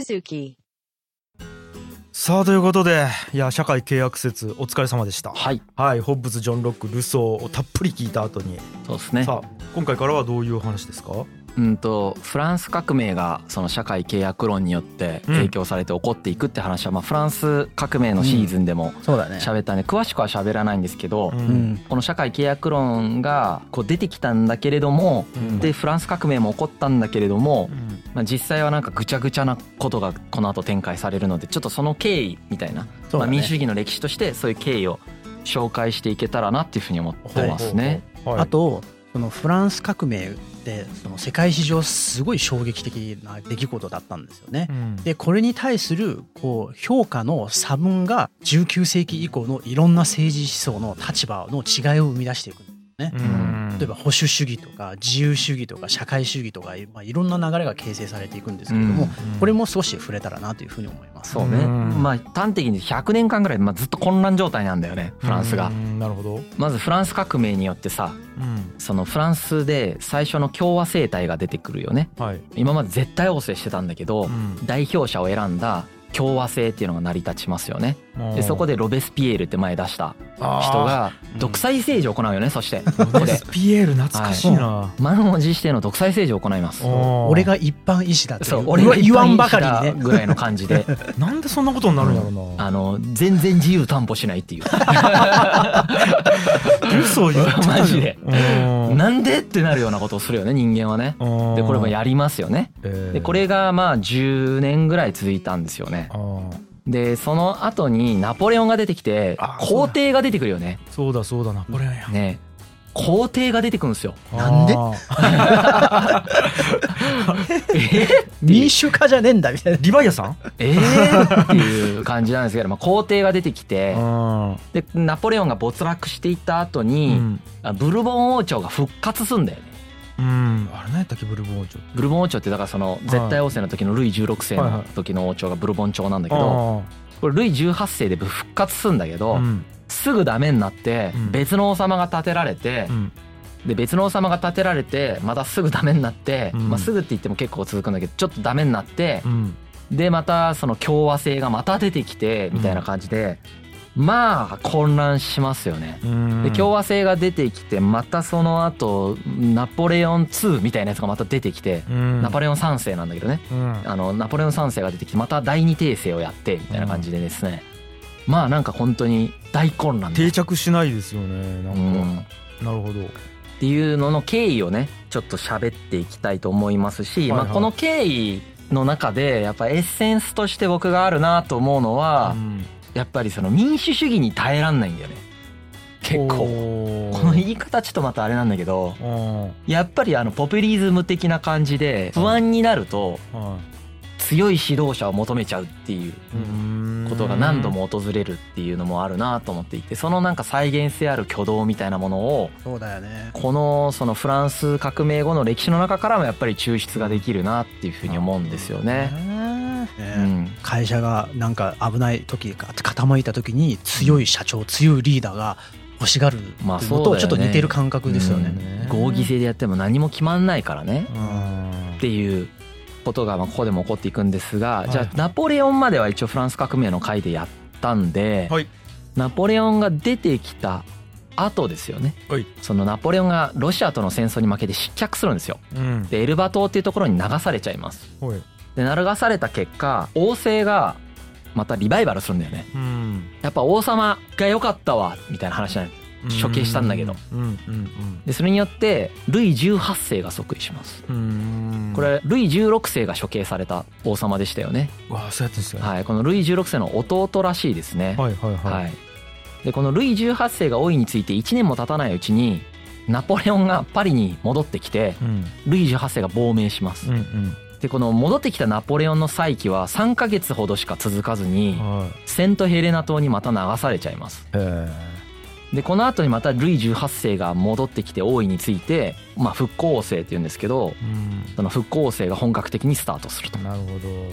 Suzuki. さあということでいや社会契約説お疲れ様でした。はい。はいホッブズジョン・ロックルソーをたっぷり聞いた後に、そうですね。さあ今回からはどういう話ですか？うんとフランス革命がその社会契約論によって影響されて起こっていくって話は、まあ、フランス革命のシーズンでもそうだね。喋ったんで詳しくは喋らないんですけど、ううん。んこの社会契約論がこう出てきたんだけれども、うん。でフランス革命も起こったんだけれどもう、ん。まあ、実際はなんかぐちゃぐちゃなことがこの後展開されるのでちょっとその経緯みたいな、まあ、そうだね。民主主義の歴史としてそういう経緯を紹介していけたらなっていうふうに思ってますね。はい。あとそのフランス革命ってその世界史上すごい衝撃的な出来事だったんですよねう。んでこれに対するこう評価の差分が19世紀以降のいろんな政治思想の立場の違いを生み出していくんですよね。うん。例えば保守主義とか自由主義とか社会主義とか、まあ、いろんな流れが形成されていくんですけれども、うん。これも少し触れたらなというふうに思います。そうね、うん。まあ端的に100年間ぐらい、まあ、ずっと混乱状態なんだよねフランスが。う。んなるほど、まずフランス革命によってさうん。そのフランスで最初の共和政体が出てくるよね。はい。今まで絶対王政してたんだけど、うん。代表者を選んだ共和制っていうのが成り立ちますよね。でそこででロベスピエールって前出した人がうん。独裁政治を行うよねそして。こロベスピエール懐かしいな、満を持しての独裁政治を行います。俺が一般医師だっていう。そう俺が言わんばかりにね。ぐらいの感じで。なんでそんなことになるんだろうな、あの全然自由担保しないっていう。嘘言ってた マジで。うんなんでってなるようなことをするよね人間はね。でこれもやりますよね。えー。でこれがまあ10年ぐらい続いたんですよねでその後にナポレオンが出てきてあ皇帝が出てくるよね。そうだそうだナポレオンや。ね。皇帝が出てくるんですよ。なんで？民主化じゃねえんだみたいな。リヴァイアさん？えーっていう感じなんですけど、まあ、皇帝が出てきてうんでナポレオンが没落していった後うに、ん。あブルボン王朝が復活すんだよねうん。あれ何やったっけブルボン王朝ブルボン王朝ってだからその絶対王政の時のルイ16世の時の王朝がブルボン朝なんだけどこれルイ18世で復活するんだけど、うん。すぐダメになってうん。別の王様が建てられてうん。で別の王様が建てられてまたすぐダメになってうん。まあすぐって言っても結構続くんだけどちょっとダメになってうん。でまたその共和制がまた出てきてみたいな感じでまあ混乱しますよね。うん。で共和制が出てきてまたその後ナポレオン2みたいなやつがまた出てきてうん。ナポレオン3世なんだけどね。うん。あのナポレオン3世が出てきてまた第二帝政をやってみたいな感じでですね。まあなんか本当に大混乱だ。定着しないですよねなんか、うん。なるほど。っていうのの経緯をねちょっと喋っていきたいと思いますし、まあ、この経緯の中でやっぱエッセンスとして僕があるなと思うのは、うんやっぱりその民主主義に耐えらんないんだよね。結構。この言い方ちょっとまたあれなんだけどうん。やっぱりあのポピュリズム的な感じで不安になるとは強い指導者を求めちゃうっていうことが何度も訪れるっていうのもあるなと思っていてそのなんか再現性ある挙動みたいなものをそうだよね。このそのフランス革命後の歴史の中からもやっぱり抽出ができるなっていうふうに思うんですよね。ね。うん、会社がなんか危ない時か傾いた時に強い社長強いリーダーが欲しがるのとちょっと似てる感覚ですよね。ね合議制でやっても何も決まんないからね。うん。っていうことがまあここでも起こっていくんですが、い。じゃあナポレオンまでは一応フランス革命の回でやったんで、はい。ナポレオンが出てきた後ですよね。はい。そのナポレオンがロシアとの戦争に負けて失脚するんですよ。うん。でエルバ島っていうところに流されちゃいます。はいで流された結果王政がまたリバイバルするんだよね。うん。やっぱ王様が良かったわみたいな話なん処刑したんだけど。うんうんでそれによってルイ18世が即位します。うん。うんこれルイ16世が処刑された王様でしたよね。わあそうやってんですよはいこのルイ16世の弟らしいですね。はいはいはい。はい。でこのルイ18世が王位について1年も経たないうちにナポレオンがパリに戻ってきてうん。ルイ18世が亡命します。うんうんでこの戻ってきたナポレオンの再起は3ヶ月ほどしか続かずにはセントヘレナ島にまた流されちゃいます。でこの後にまたルイ18世が戻ってきて王位について、まあ、復興王政っていうんですけどえその復興王政が本格的にスタートすると。うんなるほ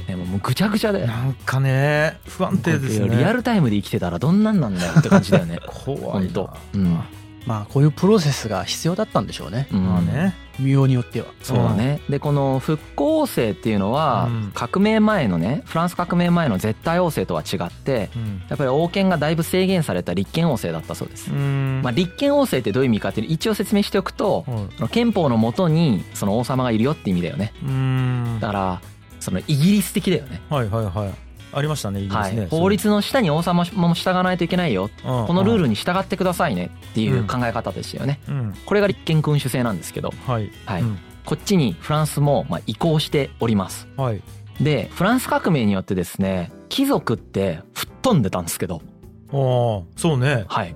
でももうぐちゃぐちゃで。どなんかね不安定ですね。リアルタイムで生きてたらどんなんなんだよって感じだよね。怖いな。本当。うん。まあこういうプロセスが必要だったんでしょうね。うん。まあね見ようによっては。そうだね。でこの復興王政っていうのはうん。革命前のねフランス革命前の絶対王政とは違ってうん。やっぱり王権がだいぶ制限された立憲王政だったそうです。う。ん。まあ、立憲王政ってどういう意味かっていう一応説明しておくと憲法のもとにその王様がいるよって意味だよね。うん。だからそのイギリス的だよね。はいはいはいありましたねイギリはスね。い、法律の下に王様も従わないといけないよ。ここのルールに従ってくださいねっていう考え方ですよね。うん。これが立憲君主制なんですけど。はい。はい。うん。こっちにフランスもまあ移行しております。はい。でフランス革命によってですね貴族って吹っ飛んでたんですけど。ああそうね。はい、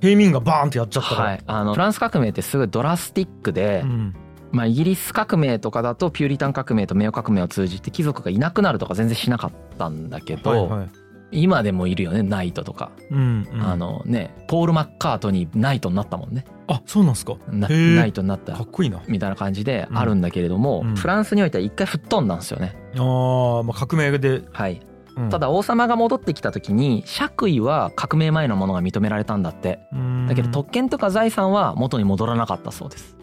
平民がバーンってやっちゃったはい、あのフランス革命ってすごいドラスティックでう、んまあ、イギリス革命とかだとピューリタン革命と名誉革命を通じて貴族がいなくなるとか全然しなかったんだけど、はいはい。今でもいるよねナイトとか、うんうん。あのねポール・マッカートニーナイトになったもんね。あそうなんすか？ナイトになったかっこいいな。みたいな感じであるんだけれども、うん。フランスにおいては一回吹っ飛んだんですよね。あーまあ革命ではい、うん。ただ王様が戻ってきた時に爵位は革命前のものが認められたんだって。うん。だけど特権とか財産は元に戻らなかったそうです。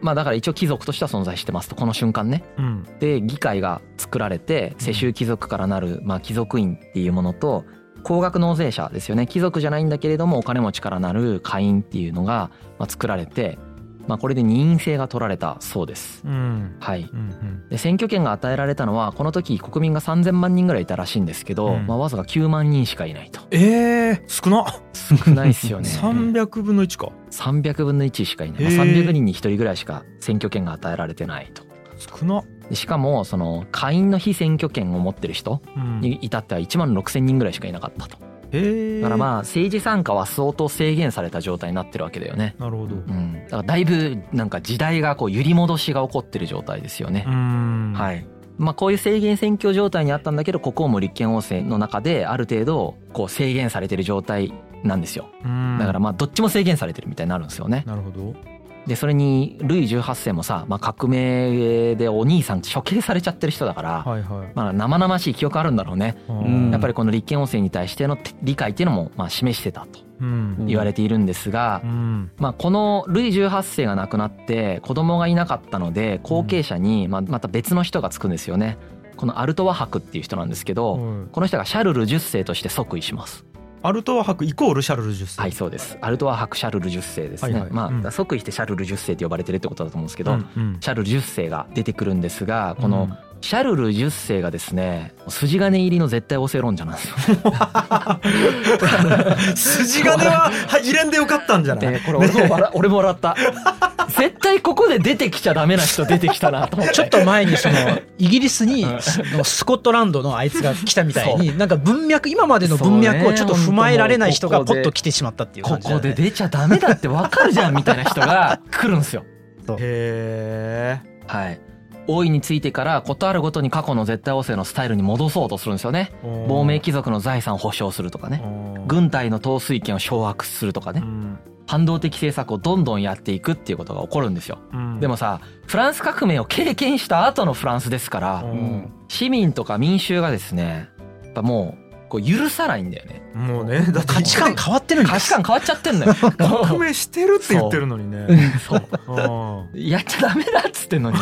まあだから一応貴族としては存在してますとこの瞬間ね。ううん。で議会が作られて世襲貴族からなるまあ貴族院っていうものと高額納税者ですよね。貴族じゃないんだけれどもお金持ちからなる会員っていうのがまあ作られてまあこれで任意制が取られたそうです。うん。はい。うんうん。で選挙権が与えられたのはこの時国民が3,000万人ぐらいいたらしいんですけど、うん。まあ、わずか9万人しかいないと。えー、少な。少ないですよね。300分の1か。300分の1しかいない、まあ、へー300人に1人ぐらいしか選挙権が与えられてないと。少な。でしかもその下院の非選挙権を持ってる人うん。に至っては1万6,000人ぐらいしかいなかったとだからまあ政治参加は相当制限された状態になってるわけだよね。なるほど。ううん。だからだいぶなんか時代がこう揺り戻しが起こってる状態ですよね、ん。はい。まあこういう制限選挙状態にあったんだけど国王も立憲王政の中である程度こう制限されてる状態なんですよ。うん。だからまあどっちも制限されてるみたいになるんですよね。なるほどでそれにルイ18世もさ、まあ、革命でお兄さん処刑されちゃってる人だから、はいはい。まあ、生々しい記憶あるんだろうね、うん。やっぱりこの立憲王政に対しての理解っていうのもまあ示してたとうん。言われているんですがう、ん。まあ、このルイ18世が亡くなって子供がいなかったので後継者にまあまた別の人がつくんですよね。このアルトワ伯っていう人なんですけど、はい。この人がシャルル10世として即位しますアルトワ伯イコールシャルル10世。はいそうです。アルトワ伯シャルル10世ですね、はいはい。まあ、うん。即位してシャルル10世って呼ばれてるってことだと思うんですけど、うんうん。シャルル10世が出てくるんですがこのシャルル10世がですね筋金入りの絶対王政論者なんですよ。筋金は入れんでよかったんじゃない？でこれ俺も笑俺も笑った。絶対ここで出てきちゃダメな人出てきたなと思って。ちょっと前にそのイギリスにうん。ススコットランドのあいつが来たみたいになんか文脈今までの文脈をちょっと踏まえられない人がポッと来てしまったっていうこ感じだよね。こで出ちゃダメだってわかるじゃんみたいな人が来るんですよ。へはい王位についてから事あるごとに過去の絶対王政のスタイルに戻そうとするんですよね。え亡命貴族の財産を保障するとかね。軍隊の統帥権を掌握するとかね。反動的政策をどんどんやっていくっていうことが起こるんですよ。でもさフランス革命を経験した後のフランスですからうん。市民とか民衆がですねやっぱもうこう許さないんだよね。もうねだって価値観変わってるんです。価値観変わっちゃってんのよ。革命してるって言ってるのにね。そう。う。ん。やっちゃダメだっつってんのに。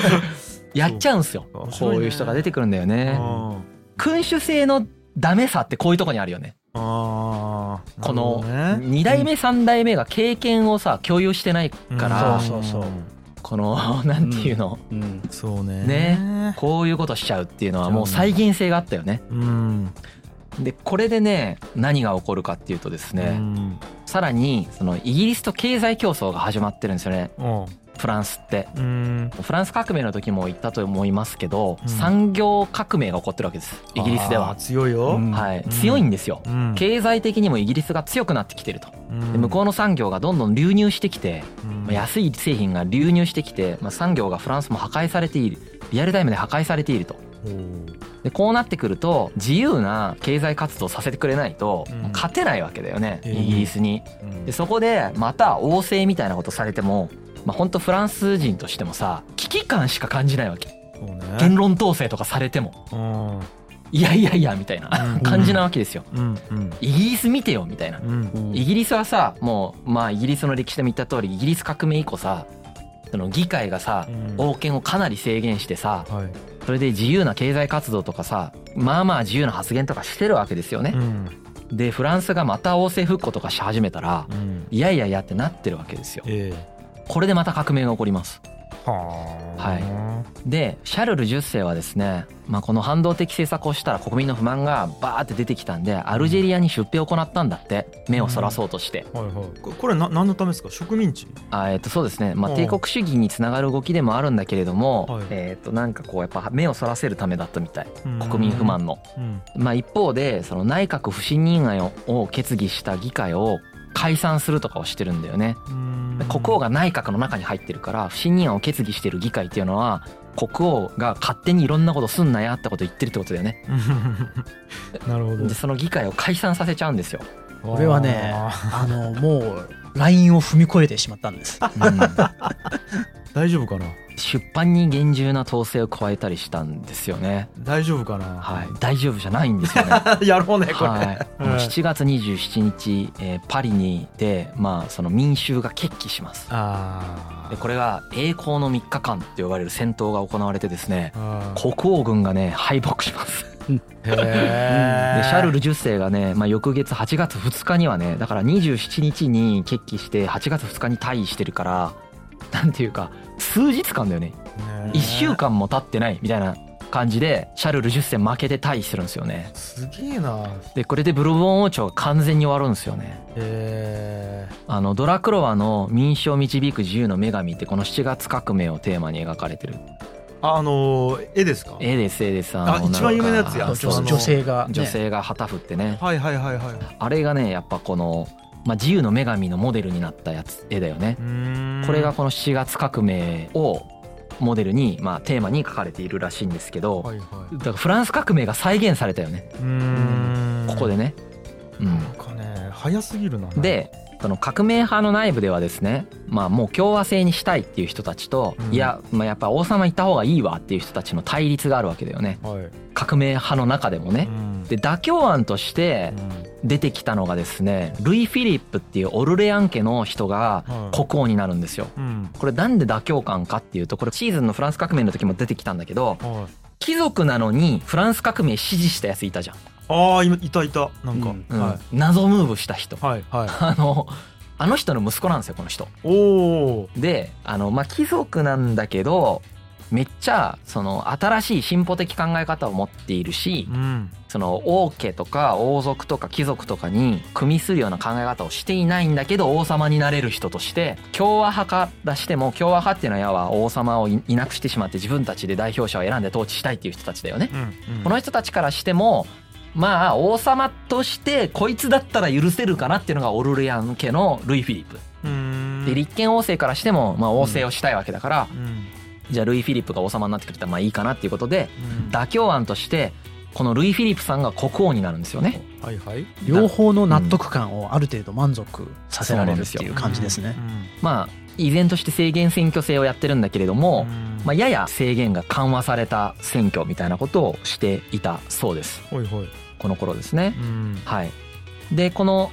やっちゃうんすよ。こういう人が出てくるんだよね。あ君主制のダメさってこういうとこにあるよね。あこのね。2代目3代目が経験をさ共有してないからそうそうそう。この なんていうの。うん。そうね。ね。こういうことしちゃうっていうのはもう再現性があったよね。うんでこれでね何が起こるかっていうとですうねん。さらにそのイギリスと経済競争が始まってるんですよね。うん。フランスって。うん。フランス革命の時も言ったと思いますけど、うん。産業革命が起こってるわけです。イギリスでは、強いよ。うんはい、うん。強いんですよ、うん。経済的にもイギリスが強くなってきてると。うん。で向こうの産業がどんどん流入してきて、うん。まあ安い製品が流入してきて、まあ、産業がフランスも破壊されている。リアルタイムで破壊されているとでこうなってくると自由な経済活動させてくれないと勝てないわけだよね、ええイギリスに。うん。でそこでまた王政みたいなことされてもまあ本当フランス人としてもさ危機感しか感じないわけ。ね。言論統制とかされても。うん。いやいやいやみたいなうん。感じなわけですよ。うん。うん。イギリス見てよみたいな。うん。イギリスはさもうまあイギリスの歴史でも言った通りイギリス革命以降さその議会がさうん王権をかなり制限してさはいそれで自由な経済活動とかさまあまあ自由な発言とかしてるわけですよねう。んでフランスがまた王政復古とかし始めたらうんいやいやいやってなってるわけですよ。ええこれでまた革命が起こります。はい。でシャルル10世はですね、まあ、この反動的政策をしたら国民の不満がバーって出てきたんでアルジェリアに出兵を行ったんだって目をそらそうとして、はいはい。ここれな何のためですか？植民地？あえっとそうですね、まあ、うん。帝国主義につながる動きでもあるんだけれども、はい。えっとなんかこうやっぱ目をそらせるためだったみたい。国国民不満の。うん。まあ、一方でその内閣不信任案を決議した議会を解散するとかをしてるんだよね。うん国王が内閣の中に入ってるから不信任案を決議してる議会っていうのは国王が勝手にいろんなことすんなやってこと言ってるってことだよね。なるほどでその議会を解散させちゃうんですよ。これはねああのもうラインを踏み越えてしまったんです。うんー 大丈夫かな？出版に厳重な統制を加えたりしたんですよね。大丈夫かな？はい、大丈夫じゃないんですよね。やろうねこれ、はい、うんこの7月27日、えーパリにで、まあ、その民衆が決起します。あでこれが栄光の3日間って呼ばれる戦闘が行われてですねあ国王軍がね敗北します。でシャルル10世がね、まあ、翌月8月2日にはねだから27日に決起して8月2日に退位してるからなんていうか数日間だよね。1週間も経ってないみたいな感じでシャルル10世負けて退位してるんですよね。すげえな。でこれでブルボン王朝が完全に終わるんですよね。へえ。あのドラクロワの民主を導く自由の女神ってこの7月革命をテーマに描かれてる。あのー絵ですか？絵です絵です。あ一番有名なやつや。女女性が、ね、女性が旗振ってね。はいはいはいはい。あれがねやっぱこの、まあ、自由の女神のモデルになったやつ絵だよね。これがこの7月革命をモデルに、まあ、テーマに描かれているらしいんですけどはいはい。だからフランス革命が再現されたよね。ここでね。うん。なんかね早すぎるな。でその革命派の内部ではですねまあもう共和制にしたいっていう人たちと、うん。いや、まあ、やっぱ王様いた方がいいわっていう人たちの対立があるわけだよね。はい。革命派の中でもね。うん。で妥協案として出てきたのがですねルイ・フィリップっていうオルレアン家の人がはい国王になるんですよ。うん。これなんで妥協感かっていうとこれシーズンのフランス革命の時も出てきたんだけどはい。貴族なのにフランス革命支持したやついたじゃん。ああいたいた。なんか、うん。うん。は謎ムーブした人。いはいはい。あのあの人の息子なんですよこの人。おおであのまあ貴族なんだけどめっちゃその新しい進歩的考え方を持っているしうんその王家とか王族とか貴族とかに組みするような考え方をしていないんだけど王様になれる人として共和派からしても共和派っていうのはやは王様をいいなくしてしまって自分たちで代表者を選んで統治したいっていう人たちだよね。うんうんこの人たちからしてもまあ王様としてこいつだったら許せるかなっていうのがオルレアン家のルイ・フィリップ。で立憲王政からしてもまあ王政をしたいわけだから、うんじゃあルイ・フィリップが王様になってくれたらまあいいかなっていうことでうん。妥協案としてこのルイ・フィリップさんが国王になるんですよね。はいはい。両方の納得感をある程度満足させられるっていう感じですね。まあ依然として制限選挙制をやってるんだけれども、うん。まあ、やや制限が緩和された選挙みたいなことをしていたそうです。ほいほい。この頃ですね。うん。はい、でこの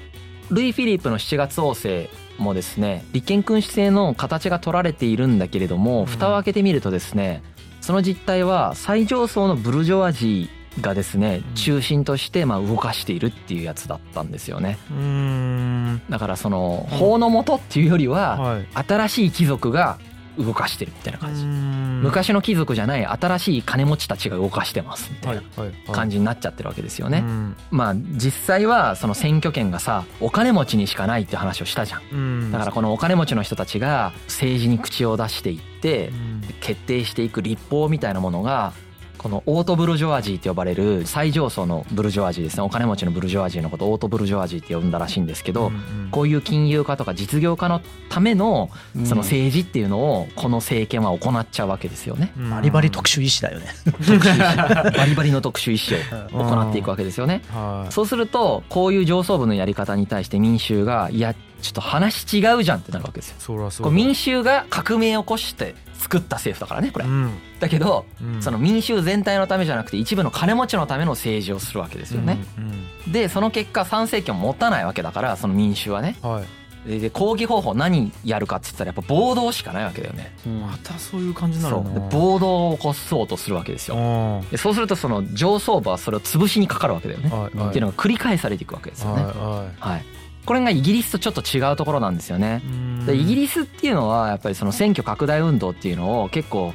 ルイ・フィリップの7月王政もですね立憲君主制の形が取られているんだけれどもうん。蓋を開けてみるとですねその実態は最上層のブルジョワジーがですねうん。中心としてまあ動かしているっていうやつだったんですよね。うーん。だからその法の下っていうよりははい。新しい貴族が動かしてるみたいな感じ。昔の貴族じゃない新しい金持ちたちが動かしてますみたいな感じになっちゃってるわけですよね。うん。まあ実際はその選挙権がさお金持ちにしかないって話をしたじゃん。うん。だからこのお金持ちの人たちが政治に口を出していってうん。決定していく立法みたいなものがこのオートブルジョワジーって呼ばれる最上層のブルジョワジーですね。お金持ちのブルジョワジーのことをオートブルジョワジーって呼んだらしいんですけど、うんこういう金融家とか実業家のためのその政治っていうのをこの政権は行っちゃうわけですよね。うん。バリバリ特殊医師だよね。バリバリの特殊意思を行っていくわけですよね。はい。そうするとこういう上層部のやり方に対して民衆がいやちょっと話違うじゃんってなるわけですよ。そらそうこれ民衆が革命を起こして作った政府だからねこれ。う。ん。だけどうん。その民衆全体のためじゃなくて一部の金持ちのための政治をするわけですよね。うんでその結果参政権を持たないわけだからその民衆はね。うんはい。でで抗議方法何やるかっつったらやっぱ暴動しかないわけだよね。またそういう感じになるな。そう。で暴動を起こそうとするわけですよ。はでそうするとその上層部はそれを潰しにかかるわけだよね。いはい。っていうのが繰り返されていくわけですよね。ははいこれがイギリスとちょっと違うところなんですよね。いでイギリリスっていうのはやっぱりその選挙拡大運動っていうのを結構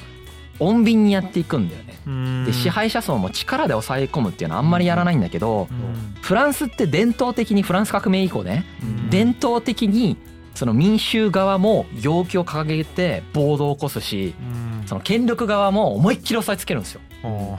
穏便にやっていくんだよね。で支配者層も力で抑え込むっていうのはあんまりやらないんだけどフランスって伝統的にフランス革命以降ね伝統的にその民衆側も要求を掲げて暴動を起こすしその権力側も思いっきり押さえつけるんですよ。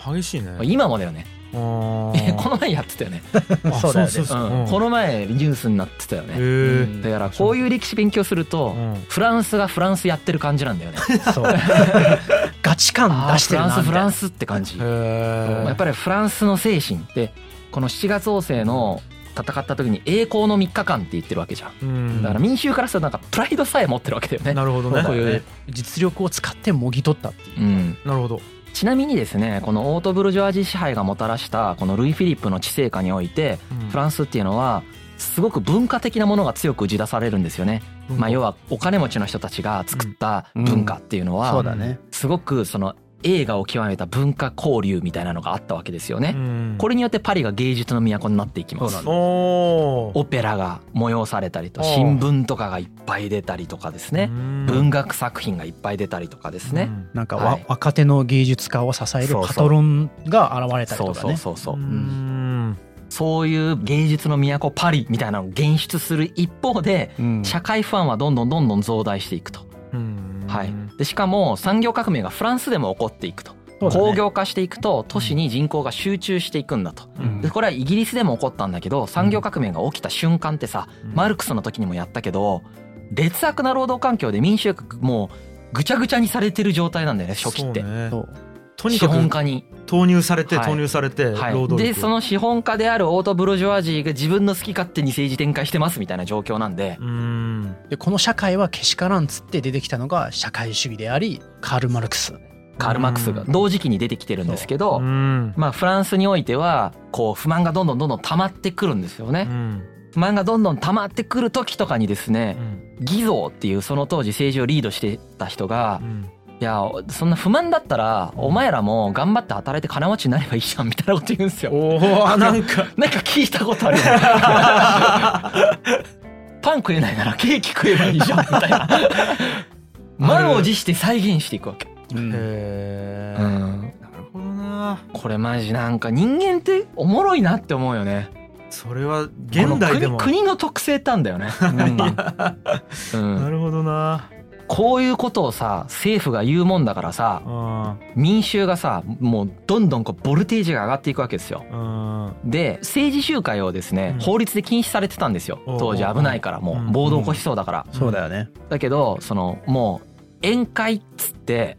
激しいね。今もだよね。こえ この前やってたよね、そうだよね。うん、この前ニュースになってたよね。へだからこういう歴史勉強するとえフランスがフランスやってる感じなんだよね。そう。ガチ感出してるなフランスフランススって感じ。へやっぱりフランスの精神ってこの7月王政の戦った時に栄光の3日間って言ってるわけじゃん。りだから民衆からするとなんかプライドさえ持ってるわけだよね。なるほどね。こういう実力を使ってもぎ取ったっていう。うん。なるほど。ちなみにですねこのオートブルジョワジー支配がもたらしたこのルイ・フィリップの治世下においてフランスっていうのはすごく文化的なものが強く打ち出されるんですよね。まあ要はお金持ちの人たちが作った文化っていうのはそうだね。すごくその映画を極めた文化交流みたいなのがあったわけですよね。これれによってパリが芸術の都になっていきます。オペラが催されたりと新聞とかがいっぱい出たりとかですね。文学作品がいっぱい出たりとかですね。なんかわ、はい。若手の芸術家を支えるそうそう。パトロンが現れたりそうとかねそうそうそう。う。ん。そういう芸術の都パリみたいなのを現出する一方でうん。社会不安はどんどんどんどん増大していくと。うんはい、でしかも産業革命がフランスでも起こっていくと、工業化していくと都市に人口が集中していくんだと。うん。でこれはイギリスでも起こったんだけど産業革命が起きた瞬間ってさ、うん。マルクスの時にもやったけど劣悪な労働環境で民衆がもうぐちゃぐちゃにされてる状態なんだよね初期って。そうねとにかく本家に、投入されてはい。投入されてはい、労働力。でその資本家であるオートブルジョワジーが自分の好き勝手に政治展開してますみたいな状況なんで、うん。でこの社会はけしからんっつって出てきたのが社会主義でありカール・マルクス。カール・マックスが同時期に出てきてるんですけど、う。ん。まあフランスにおいてはこう不満がどんどんどんどん溜まってくるんですよね。うん。不満がどんどん溜まってくる時とかにですうね、ん偽造っていうその当時政治をリードしてた人がうん「いやそんな不満だったらお前らも頑張って働いて金持ちになればいいじゃん」みたいなこと言うんですよ。おおなんかなんか。聞いたことあるパン食えないならケーキ食えばいいじゃんみたいな。満を持して再現していくわけ。うん。へえうん、なるほどな。これマジなんか人間っておもろいなって思うよね。それは現代でも。国国の特性ってあんだよね。うん。なるほどなこういうことをさ政府が言うもんだからさうん。民衆がさもうどんどんこうボルテージが上がっていくわけですよ。うん。で政治集会をですねうん。法律で禁止されてたんですよ。当時危ないからもう暴動起こしそうだから。そうだよね。だけどそのもう宴会っつって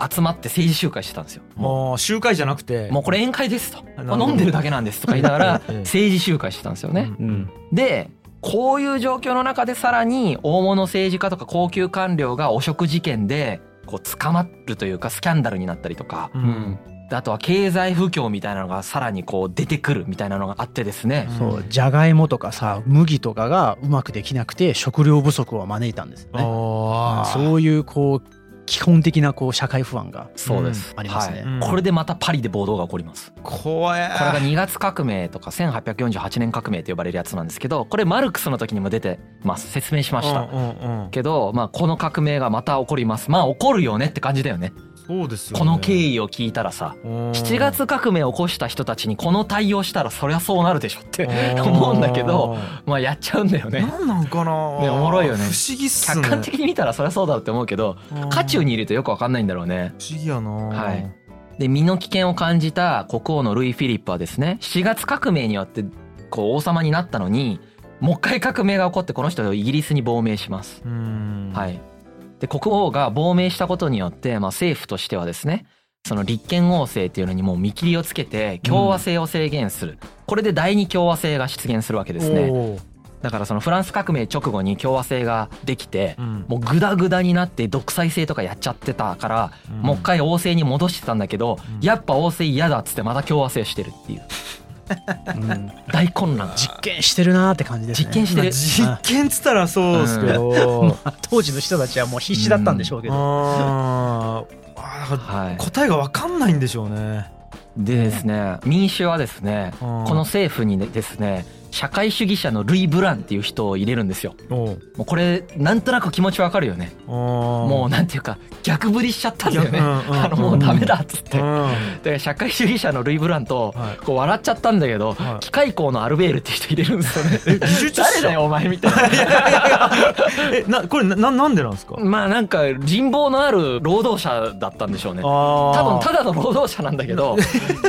集まって政治集会してたんですよ。ももう集会じゃなくて。うもうこれ宴会ですと。飲んでるだけなんですとか言いながら ええ。政治集会してたんですよね。うん。でこういう状況の中でさらに大物政治家とか高級官僚が汚職事件でこう捕まるというかスキャンダルになったりとか。ううんあとは経済不況みたいなのがさらにこう出てくるみたいなのがあってですね。うん。そうじゃがいもとかさ麦とかがうまくできなくて食料不足を招いたんですよね。そういうこう基本的なこう社会不安がそうです、うんありますね。はい。うん。これでまたパリで暴動が起こります。怖え。これが2月革命とか1848年革命と呼ばれるやつなんですけどこれマルクスの時にも出てます。説明しました。うんうんうん。けどまあこの革命がまた起こります。まあ起こるよねって感じだよねそうですよね。この経緯を聞いたらさうん。7月革命を起こした人たちにこの対応したらそりゃそうなるでしょってうん。思うんだけどまあやっちゃうんだよね。なんなんかな。ねおもろいよね。不思議っすね。客観的に見たらそりゃそうだって思うけどうん。渦中にいるとよくわかんないんだろうね。不思議やな。はい。で身の危険を感じた国王のルイ・フィリップはですね7月革命によってこう王様になったのにもう一回革命が起こってこの人をイギリスに亡命します。うん。はい、で国王が亡命したことによって、まあ、政府としてはですねその立憲王政っていうのにもう見切りをつけて共和制を制限する、これで第二共和制が出現するわけですね。だからそのフランス革命直後に共和制ができてうん。もうグダグダになって独裁制とかやっちゃってたからもう一回王政に戻してたんだけど、うん。やっぱ王政嫌だっつってまた共和制してるっていううん。大混乱実験してるなーって感じですね。実験してる。実験っつったらそうですけど、まあ当時の人たちはもう必死だったんでしょうけど、答えが分かんないんでしょうね。でですね民主はですねここの政府にですね社会主義者のルイ・ブランっていう人を入れるんですよ。もうこれなんとなく気持ちわかるよね。ももうなんていうか逆振りしちゃったんだよね。うんうんうん。あのもうダメだっつって。うん。で社会主義者のルイ・ブランとはい。こう笑っちゃったんだけどはい。機械工のアルベールっていう人入れるんですよね。え技術者？誰だよお前みたいな。えなこれなななんでなんですか？まあなんか人望のある労働者だったんでしょうね。多多分ただの労働者なんだけど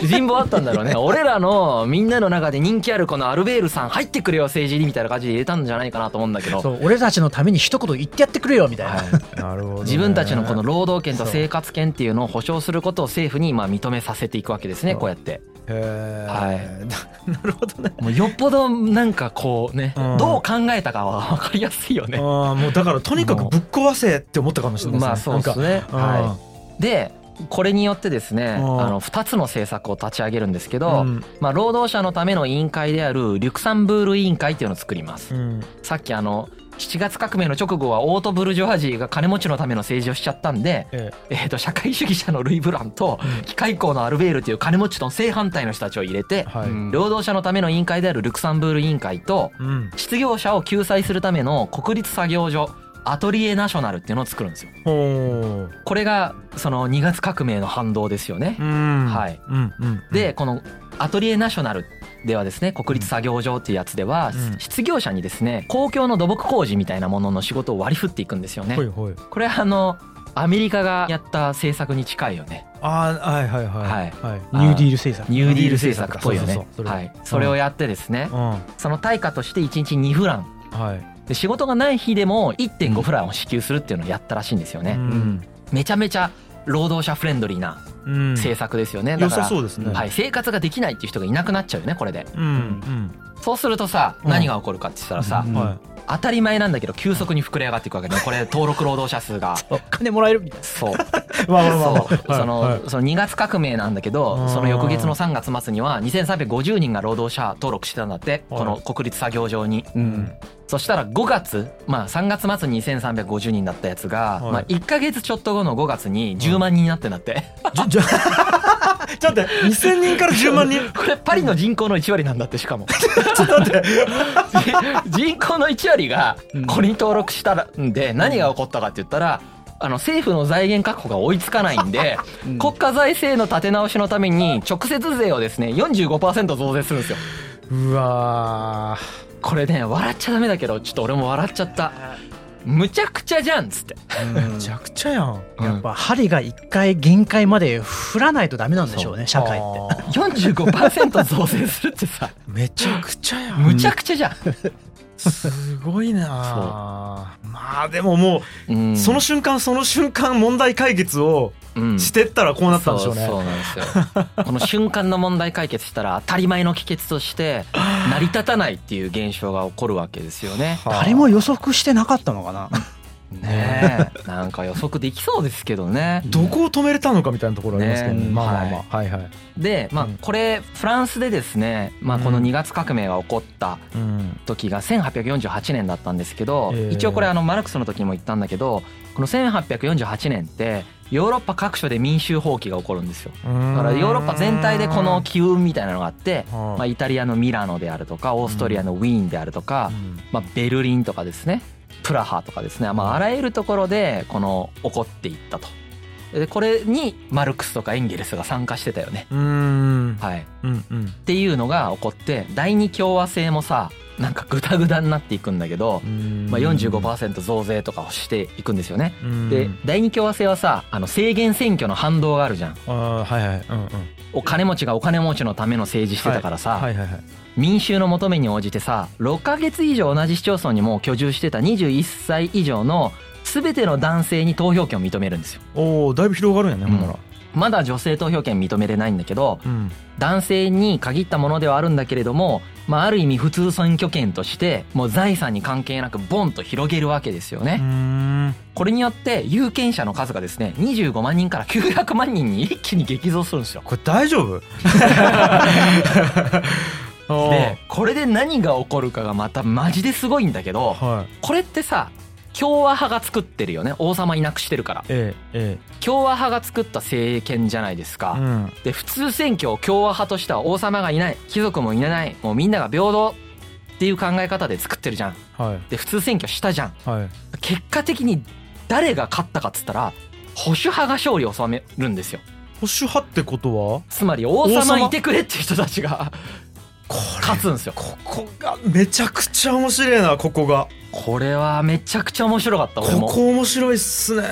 人望あったんだろうね。俺らのみんなの中で人気あるこのアルベールさん入ってくれよ政治にみたいな感じで入れたんじゃないかなと思うんだけど。そう俺たちのために一言言ってやってくれよみたいな、はい。なるほどね。自分たちのこの労働権と生活権っていうのを保障することを政府にまあ認めさせていくわけですねこうやって。へー。はい。な なるほどね。もうよっぽどなんかこうねうん。どう考えたかは分かりやすいよね。ああもうだからとにかくぶっ壊せって思ったかもしれないですね。まあそうですね。はい。でこれによってですねあうんの2つの政策を立ち上げるんですけうど、ん。まあ、労働者のための委員会であるリュクサンブール委員会っていうのを作ります。うん。さっきあの7月革命の直後はオートブルジョワジーが金持ちのための政治をしちゃったんで、ええ。ー、と社会主義者のルイ・ブランとうん。機械工のアルベールという金持ちとの正反対の人たちを入れて、はい。うん。労働者のための委員会であるルクサンブール委員会とうん。失業者を救済するための国立作業所アトリエナショナルっていうのを作るんですよ。これがその2月革命の反動ですよね。うん。はい。うんうんでこのアトリエナショナルではですね国立作業場っていうやつではうん。失業者にですね公共の土木工事みたいなものの仕事を割り振っていくんですよね。ほい。ほい。これあのアメリカがやった政策に近いよね。あーはいはいはい。はい。はい。ニューディール政策。ニューディール政策っぽいよね。は。い。それをやってですねうん。はその対価として1日2フラン。いで仕事がない日でも1.5フランを支給するっていうのをやったらしいんですよね。うん。めちゃめちゃ労働者フレンドリーなうん。政策ですよね。だ良からさそうですね。はい、生活ができないっていう人がいなくなっちゃうよねこれで。うんうん。そうするとさうん。何が起こるかって言ったらさ、当たり前なんだけど急速に膨れ上がっていくわけね。これ登録労働者数が。お金もらえるみたいな。そう。いまあまあまあ。まあそのその2月革命なんだけうんどその翌月の3月末には2350人が労働者登録してたんだって。はい。この国立作業場に。うん。そしたら5月まあ3月末に2350人だったやつがはい。まあ1ヶ月ちょっと後の5月に10万人になってんだって。じゃじゃ ちょっと待って2000人から10万人？これパリの人口の1割なんだってしかも。ちょっと待って。人口の1 割がこれに登録したんで何が起こったかって言ったらあの政府の財源確保が追いつかないんでうん。国家財政の立て直しのために直接税をですね45%増税するんですよ。うわこれね笑っちゃダメだけどちょっと俺も笑っちゃったむちゃくちゃじゃんっつって。ーめちゃくちゃやん。やっぱ針が一回限界まで振らないとダメなんでしょうね社会って。って45%増税するってさ。めちゃくちゃやん。むちゃくちゃじゃん、すごいな。あまあでももうん。うその瞬間その瞬間問題解決をうん。してったらこうなったんでしょうね。そうそうなんですよ。この瞬間の問題解決したら当たり前の帰結として成り立たないっていう現象が起こるわけですよね。はあ。誰も予測してなかったのかなねえ。なんか予測できそうですけどね。どこを止めれたのかみたいなところありますけどね。ねまあまあまあ。はい。はいでまあうん。これフランスでですね、まあ、このうん2月革命が起こったうん。時が1848年だったんですけど、ええ。一応これあのマルクスの時にも言ったんだけどこの1848年ってヨーロッパ各所で民衆放棄が起こるんですよ。だからヨーロッパ全体でこの機運みたいなのがあって、まあ、イタリアのミラノであるとかオーストリアのウィーンであるとか、まあ、ベルリンとかですねプラハとかですね、まあ、あらゆるところでこの起こっていったと。でこれにマルクスとかエンゲルスが参加してたよね。うん。はい、っうんうん。ていうのが起こって第二共和制もさなんかグダグダになっていくんだけど、まあ、45%増税とかをしていくんですよね。で第二共和制はさあの制限選挙の反動があるじゃん。あーはいはい。うんうん。お金持ちがお金持ちのための政治してたからさ、はい。はいはい民衆の求めに応じてさ6ヶ月以上同じ市町村にもう居住してた21歳以上の全ての男性に投票権を認めるんですよ。おおだいぶ広がるんやねほんまだ女性投票権認めれないんだけどうん男性に限ったものではあるんだけれども、まあ、ある意味普通選挙権としてもう財産に関係なくボンと広げるわけですよね。んこれによって有権者の数がですね25万人から900万人に一気に激増するんですよ。これ大丈夫？でこれで何が起こるかがまたマジですごいんだけどはいこれってさ共和派が作ってるよね。王様いなくしてるから。ええ共和派が作った政権じゃないですか。えうん。で普通選挙を共和派としては王様がいない。貴族もいない。もうみんなが平等っていう考え方で作ってるじゃん。はい。で普通選挙したじゃん。はい。結果的に誰が勝ったかっつったら保守派が勝利を収めるんですよ。保守派ってことは？つまり王様いてくれっていう人たちが。こ勝つんですよ。ここがめちゃくちゃ面白いなここがこれはめちゃくちゃ面白かった俺こも。こ面白いっすね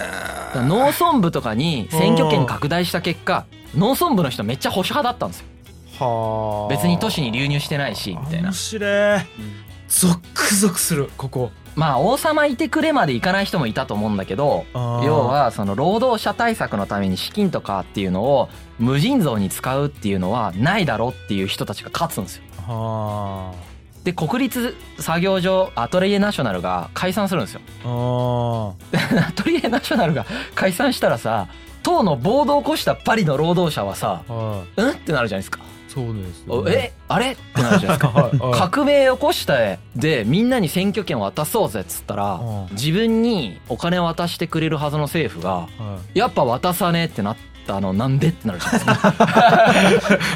農村部とかに選挙権拡大した結果農村部の人めっちゃ保守派だったんですよ。はあ別に都市に流入してないしみたいな面。白いゾックゾクするここまあ王様いてくれまでいかない人もいたと思うんだけど要はその労働者対策のために資金とかっていうのを無尽蔵に使うっていうのはないだろっていう人たちが勝つんですよ。はで国立作業所アトリエナショナルが解散するんですよ。ああ。アトリエナショナルが解散したらさ党の暴動を起こしたパリの労働者はさうん？ってなるじゃないですか。そうですね。え？あれ？ってなるじゃないですか。はいはい。革命起こしたでみんなに選挙権を渡そうぜっつったらうん。自分にお金を渡してくれるはずの政府がはい。やっぱ渡さねえってなったのなんでってなるじゃないですか。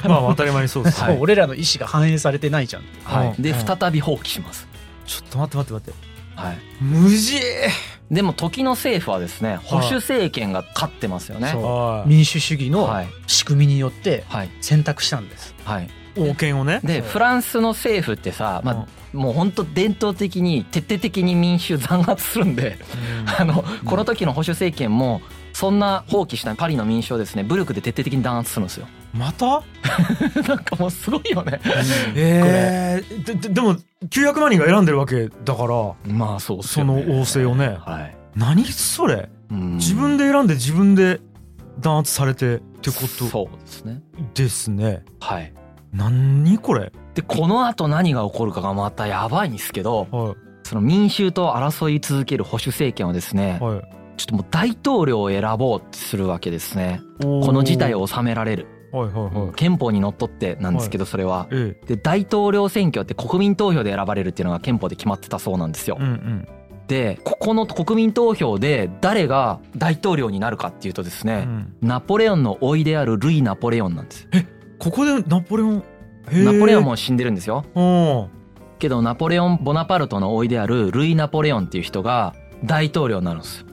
まあ当たり前にそうです。はい。俺らの意思が反映されてないじゃん。はい、でうん。再び放棄します。ちょっと待って待って待って。はい、無事？でも時の政府はですね保守政権が勝ってますよね。そう。は民主主義のはい。仕組みによってはい。選択したんです。はい、い王権をね。でフランスの政府ってさ、まあ、もう本当伝統的に徹底的に民衆弾圧するんであのこの時の保守政権もそんな放棄したパリの民衆をですね武力で徹底的に弾圧するんですよ。また？なんかもうすごいよね。えー、でででも900万人が選んでるわけだからまあそうっすそ。の王政をねはい。何それ？うん自分で選んで自分で弾圧されてってことそうですね。ですねはい。何これ？でこの後何が起こるかがまたやばいんですけどはその民衆と争い続ける保守政権はですねいはいちょっともう大統領を選ぼうってするわけですね。ここの事態を収められる。はいはいはい。憲法にのっとってなんですけどそれは。ええ。で大統領選挙って国民投票で選ばれるっていうのが憲法で決まってたそうなんですよ。うんうん。でここの国民投票で誰が大統領になるかっていうとですねうん。ナポレオンの甥いであるルイ・ナポレオンなんですここでナポレオン？ナポレオンも死んでるんですよ。けどナポレオン・ボナパルトの甥いであるルイ・ナポレオンっていう人が大統領になるんです。よ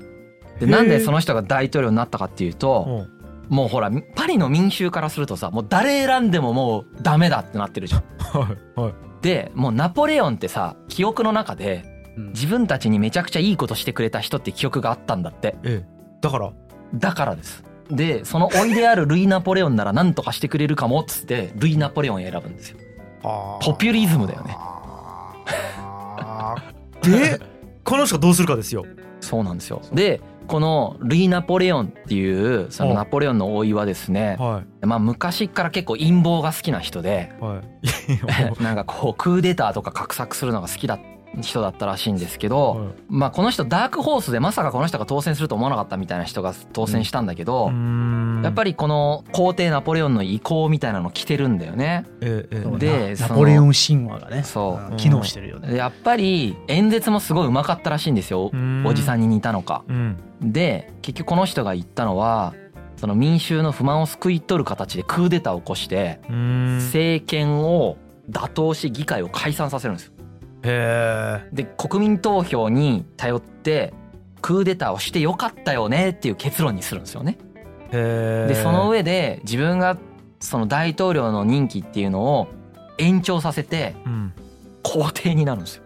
でなんでその人が大統領になったかっていうともうほらパリの民衆からするとさもう誰選んでももうダメだってなってるじゃん。はいはい。でもうナポレオンってさ記憶の中でうん。自分たちにめちゃくちゃいいことしてくれた人って記憶があったんだって。ええ。だから？だからです。でその甥いであるルイ・ナポレオンなら何とかしてくれるかもっつってルイ・ナポレオンを選ぶんですよ。ポピュリズムだよね。でこの人がどうするかですよ。そうなんですよ。でこのルイ・ナポレオンっていうそのおナポレオンの甥いはですね。はまあ昔から結構陰謀が好きな人でい。はい なんかこうクーデターとか画策するのが好きだ人だったらしいんですけど、はいまあこの人ダークホースでまさかこの人が当選すると思わなかったみたいな人が当選したんだけど、やっぱりりこの皇帝ナポレオンの意向みたいなの来てるんだよね。ええええ。でナポレオン神話がねそう。うん機能してるよね。でやっぱり演説もすごいうまかったらしいんですよ。おじさんに似たのか。うん。で結局この人が言ったのはその民衆の不満を救い取る形でクーデターを起こしてうん。政権を打倒し議会を解散させるんです。よ。へえで国民投票に頼ってクーデターをしてよかったよねっていう結論にするんですよね。へえでその上で自分がその大統領の任期っていうのを延長させてうん。皇帝になるんですよ。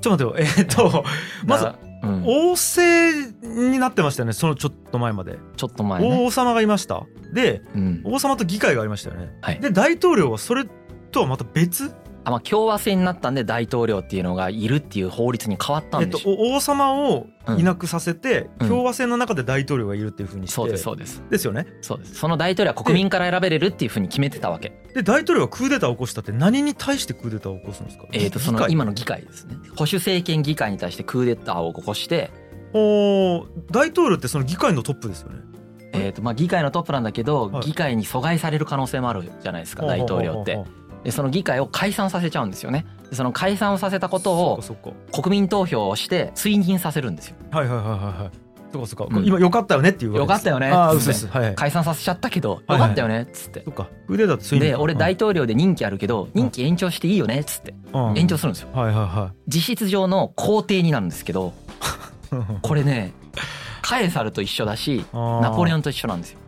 ちょっと待ってよ。えっと まずうん、王政になってましたよねそのちょっと前まで。ちょっと前ね。王様がいました。でうん、王様と議会がありましたよね。はい。で大統領はそれとはまた別？あまあ共和制になったんで大統領っていうのがいるっていう法律に変わったえっとんでしょ、お王様をいなくさせて、うん。共和制の中で大統領がいるっていうふうにして、そうですそうです。ですよね。そうです。その大統領は国民から選べれるっていうふうに決めてたわけ。で大統領がクーデターを起こしたって何に対してクーデターを起こすんですか？えー、とその今の議会ですね。保守政権議会に対してクーデターを起こして、おー大統領ってその議会のトップですよね。えーとまあ、議会のトップなんだけど、はい。議会に阻害される可能性もあるじゃないですか大統領ってその議会を解散させちゃうんですよね。でその解散をさせたことを国民投票をして追認させるんですよ。かはいはいはいはいはい。そうかそうか、うん。今よかったよねっていうよかったよね。っつって。です。はい。はい解散させちゃったけどよはい。かったよね。っつって。そっか。クーデターってそういう意味か。で俺大統領で任期あるけど任期延長していいよね。っつって。うん。延長するんですよ。はいはいは実質上の皇帝になるんですけどい これねカエサルと一緒だしナポレオンと一緒なんですよ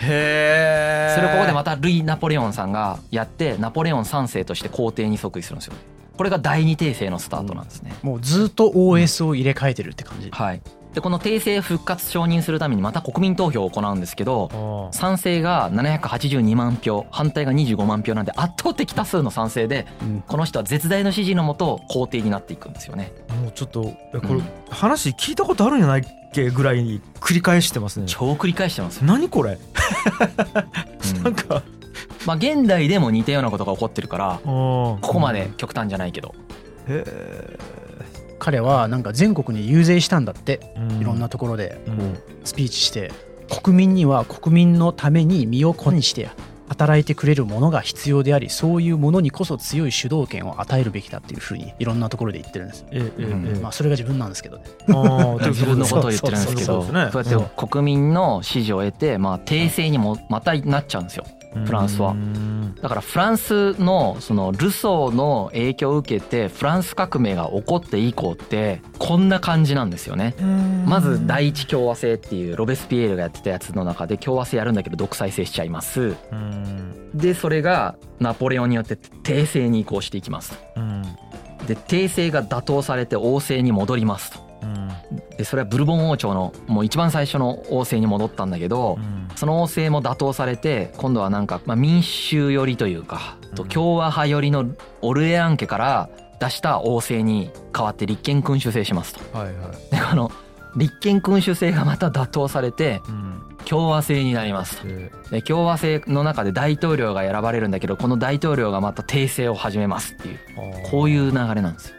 へえそれをここでまたルイ・ナポレオンさんがやってナポレオン3世として皇帝に即位するんですよ。これが第二帝政のスタートなんですね、もうずっと OS を入れ替えてるって感じ。はいでこの帝政復活承認するためにまた国民投票を行うんですけどあ賛成が782万票反対が25万票なんで圧倒的多数の賛成でうん。この人は絶大の支持のもと皇帝になっていくんですよね。あもうちょっとこれ、うん。話聞いたことあるんじゃないっけぐらいに繰り返してますね。超繰り返してます。よ、何これ、うん。なんか。まあ現代でも似たようなことが起こってるからこここまで極端じゃないけど。へえ彼はなんか全国に遊説したんだってうん。いろんなところでスピーチして国民には国民のために身を粉にして働いてくれるものが必要でありそういうものにこそ強い主導権を与えるべきだっていうふうにいろんなところで言ってるんです。えええうん。ええ。まあそれが自分なんですけどね。自分のことを言ってるんですけどそうやって国民の支持を得てまあ帝政にもまたなっちゃうんですよフランスは。うん。だからフランスのそのルソーの影響を受けてフランス革命が起こって以降ってこんな感じなんですよね。まず第一共和制っていうロベスピエールがやってたやつの中で共和制やるんだけど独裁制しちゃいます。うん。でそれがナポレオンによって帝政に移行していきます。うん。で帝政が打倒されて王政に戻りますと。うんでそれはブルボン王朝のもう一番最初の王政に戻ったんだけどうんその王政も打倒されて今度はなんかまあ民衆寄りというか共和派寄りのオルエアン家から出した王政に代わって立憲君主制しますと。はいはいでこの立憲君主制がまた打倒されてうん共和制になりますと。でで共和制の中で大統領が選ばれるんだけどこの大統領がまた帝政を始めますっていうこういう流れなんですよ。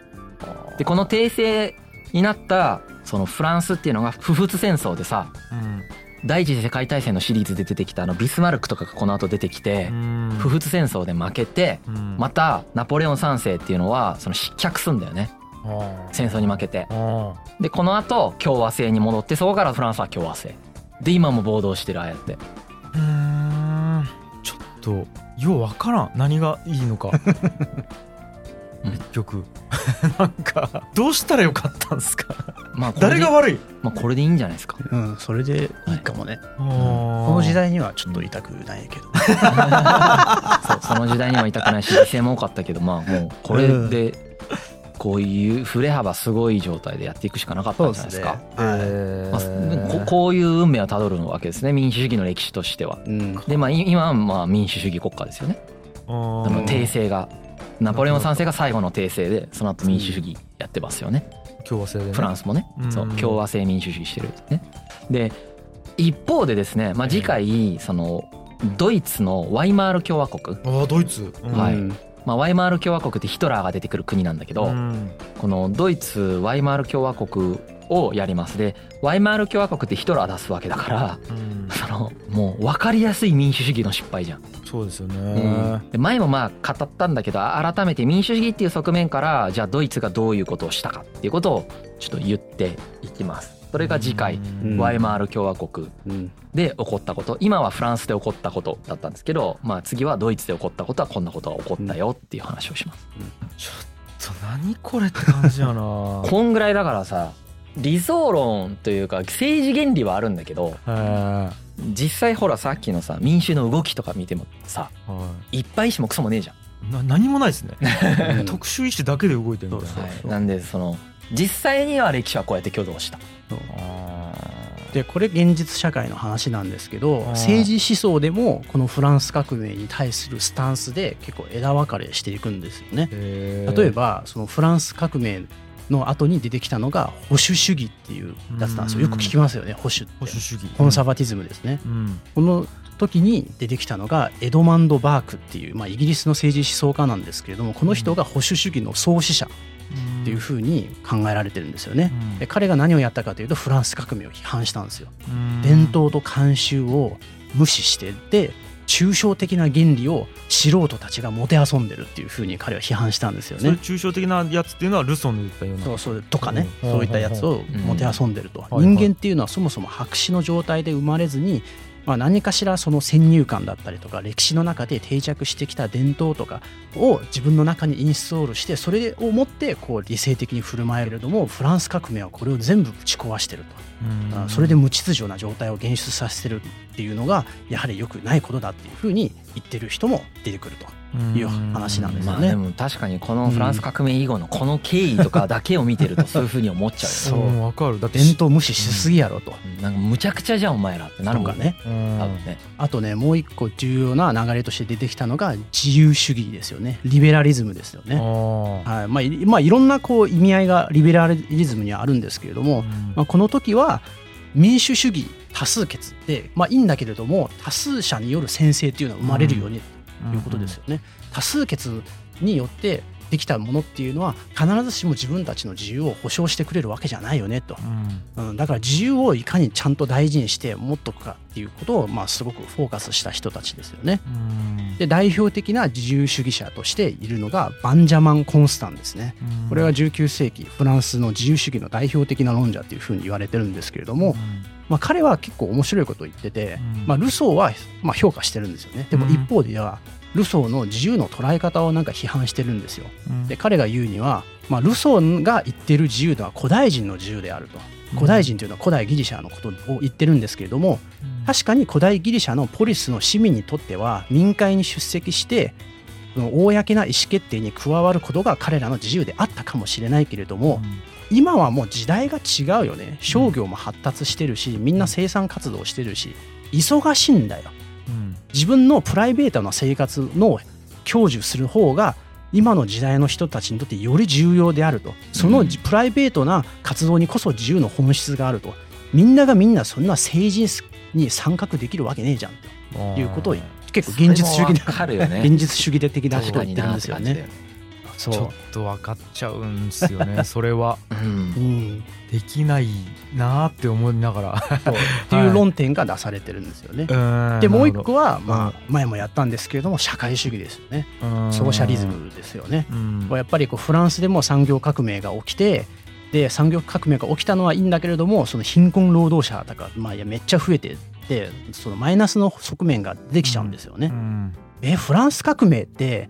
でこの帝政になったそのフランスっていうのが不仏戦争でさうん。第一次世界大戦のシリーズで出てきたあのビスマルクとかがこの後出てきてうん。不仏戦争で負けてうん。またナポレオン3世っていうのはその失脚すんだよね。戦争に負けて。あでこの後共和制に戻ってそこからフランスは共和制。で今も暴動してるああやって。ーうーん。ちょっとようわからん。何がいいのか。う ん結局 なんかどうしたらよかったんですか？まあ誰が悪い？まあこれでいいんじゃないですかうん、それでいいかもね。ここの時代にはちょっと痛くないけど。そうその時代には痛くないし犠牲も多かったけどまあもうこれでこういう振れ幅すごい状態でやっていくしかなかったんじゃないですか。まあ、ここういう運命をたどるわけですね民主主義の歴史としては。うん。でまあい今はまあ民主主義国家ですよね。ああのー帝政がナポレオン3世が最後の帝政でその後民主主義やってますよね。共和制でね。フランスもね。うん。そう。共和制民主主義してるね。で一方でですね、まあ、次回そのドイツのワイマール共和国、ああドイツ。うん。はい。うんまあ、ワイマール共和国ってヒトラーが出てくる国なんだけど、うん。このドイツワイマール共和国をやります。でワイマール共和国ってヒトラー出すわけだからうん。そのもう分かりやすい民主主義の失敗じゃん。そうですよね。で前もまあ語ったんだけど改めて民主主義っていう側面からじゃあドイツがどういうことをしたかっていうことをちょっと言っていきます。それが次回うん。ワイマール共和国うん。で起こったこと。今はフランスで起こったことだったんですけどまあ次はドイツで起こったことはこんなことが起こったよっていう話をします。ちょっと何これって感じやな。こんぐらいだからさ理想論というか政治原理はあるんだけど実際ほらさっきのさ民主の動きとか見てもさはい。っぱい意思もクソもねえじゃん。いな何もないですね。うん。特殊意志だけで動いてるみたいな。はい、なんでその実際には歴史はこうやって挙動した。あでこれ現実社会の話なんですけど政治思想でもこのフランス革命に対するスタンスで結構枝分かれしていくんですよね。例例えばそのフランス革命の後に出てきたのが保守主義っていうやつなんですよ。よく聞きますよね保守って。保守主義。コンサバティズムですね。うん。この時に出てきたのがエドマンド・バークっていう、まあ、イギリスの政治思想家なんですけれどもこの人が保守主義の創始者っていうふうに考えられてるんですよね。で彼が何をやったかというとフランス革命を批判したんですよ。伝統と慣習を無視してで抽象的な原理を素人たちがもてあそんでるっていうふうに彼は批判したんですよね。抽象的なやつっていうのはルソンの言ったような。そうそう。とかね。うん。そういったやつをもてあそんでると。うん。人間っていうのはそもそも白紙の状態で生まれずにまあ何かしらその先入観だったりとか歴史の中で定着してきた伝統とかを自分の中にインストールしてそれをもってこう理性的に振る舞えるけれどもフランス革命はこれを全部ぶち壊してると。それで無秩序な状態を現出させてるっていうのがやはり良くないことだっていうふうに言ってる人も出てくるという話なんですよね。まあでも確かにこのフランス革命以後のこの経緯とかだけを見てると そういうふうに思っちゃうそよね。うわかる。だって伝統無視しすぎやろと。うん。なんかむちゃくちゃじゃんお前らってなるかね。うん。多分ね。あとねもう一個重要な流れとして出てきたのが自由主義ですよね。リベラリズムですよあね。ー。はい。まあ、いまあいろんなこう意味合いがリベラリズムにはあるんですけれども、うん。まあ、この時は民主主義多数決で、まあ、いいんだけれども多数者による先制っていうのは生まれるようにということですよね。多数決によってできたものっていうのは必ずしも自分たちの自由を保障してくれるわけじゃないよねと、うんうん、だから自由をいかにちゃんと大事にして持っとくかっていうことを、まあ、すごくフォーカスした人たちですよね。うんで代表的な自由主義者としているのがバンジャマン・コンスタンですね。うんこれは19世紀フランスの自由主義の代表的な論者っていうふうに言われてるんですけれども、まあ、彼は結構面白いことを言ってて、うん。まあ、ルソーはまあ評価してるんですよね。でもうん。一方ではルソーの自由の捉え方をなんか批判してるんですよ。うん。で彼が言うには、まあ、ルソーが言ってる自由とは古代人の自由であると。古代人というのは古代ギリシャのことを言ってるんですけれども確かに古代ギリシャのポリスの市民にとっては民会に出席して公な意思決定に加わることが彼らの自由であったかもしれないけれども、今はもう時代が違うよね。商業も発達してるしみんな生産活動してるし忙しいんだよ。うん。自分のプライベートな生活の享受する方が今の時代の人たちにとってより重要であると。そのじプライベートな活動にこそ自由の本質があると。みんながみんなそんな政治に参画できるわけねえじゃんと。いうことを結構現実主義それもわかるよね。現実主義的なことを言ってるんですよね。ちょっそと分かっちゃうんですよね それは。うん。できないなーって思いながら。っていう論点が出されてるんですよね。でもう一個は、まあ、前もやったんですけれども社会主義ですよね。ソーシャリズムですよね。うん。やっぱりこうフランスでも産業革命が起きてで産業革命が起きたのはいいんだけれどもその貧困労働者とか、まあ、いやめっちゃ増えてってそのマイナスの側面ができちゃうんですよね。うん。えフランス革命って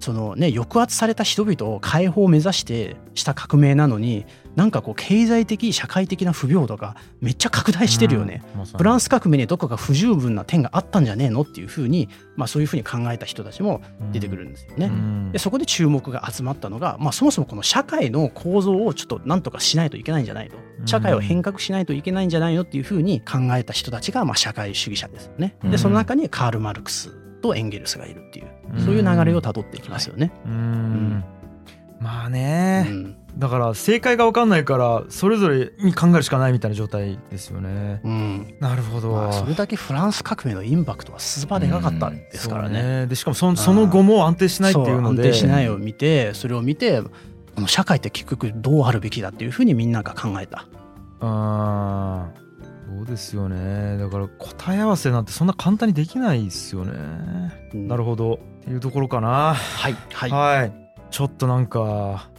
そのね抑圧された人々を解放を目指してした革命なのになんかこう経済的社会的な不平等がめっちゃ拡大してるよね。うんフランス革命にどこか不十分な点があったんじゃねえのっていうふうに、まあ、そういうふうに考えた人たちも出てくるんですよね。うん。でそこで注目が集まったのが、まあ、そもそもこの社会の構造をちょっとなんとかしないといけないんじゃないと社会を変革しないといけないんじゃないのっていうふうに考えた人たちがまあ社会主義者ですよね。うん。でその中にカール・マルクスとエンゲルスがいるっていううんそういう流れをたどっていきますよね。うん。まあうね、ん。だから正解が分かんないからそれぞれに考えるしかないみたいな状態ですよね。うん。なるほど、まあ、それだけフランス革命のインパクトはスーパーでかかったんですからね。そうでしかもそのその後も安定しないっていうので。安定しないを見てそれを見てこの社会って結局どうあるべきだっていうふうにみんなが考えた。あーそうですよね。だから答え合わせなんてそんな簡単にできないですよね、なるほほど。っていうところかな。はいど。はい。はい。ちょっとなんか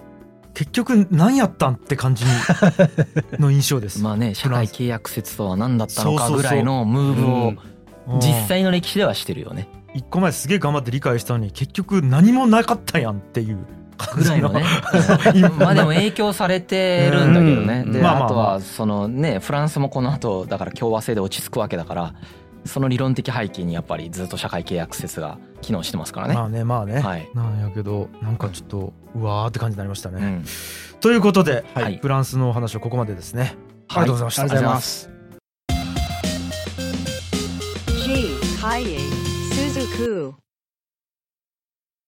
結局何やったんって感じ の印象です、まあね社会契約説とは何だったのかぐらいのムーブをうん。実際の歴史ではしてるよね。一個前すげえ頑張って理解したのに結局何もなかったやんっていうぐらいのね まあでも影響されてるんだけどね、で、まあまあ、あとはそのねフランスもこの後だから共和制で落ち着くわけだからその理論的背景にやっぱりずっと社会契約説が機能してますからね。まあねまあね。はい、なんやけどなんかちょっと、うわーって感じになりましたね。うん、ということで、はい、フランスのお話はここまでですね。はい、ありがとうございました。ありがとうございます。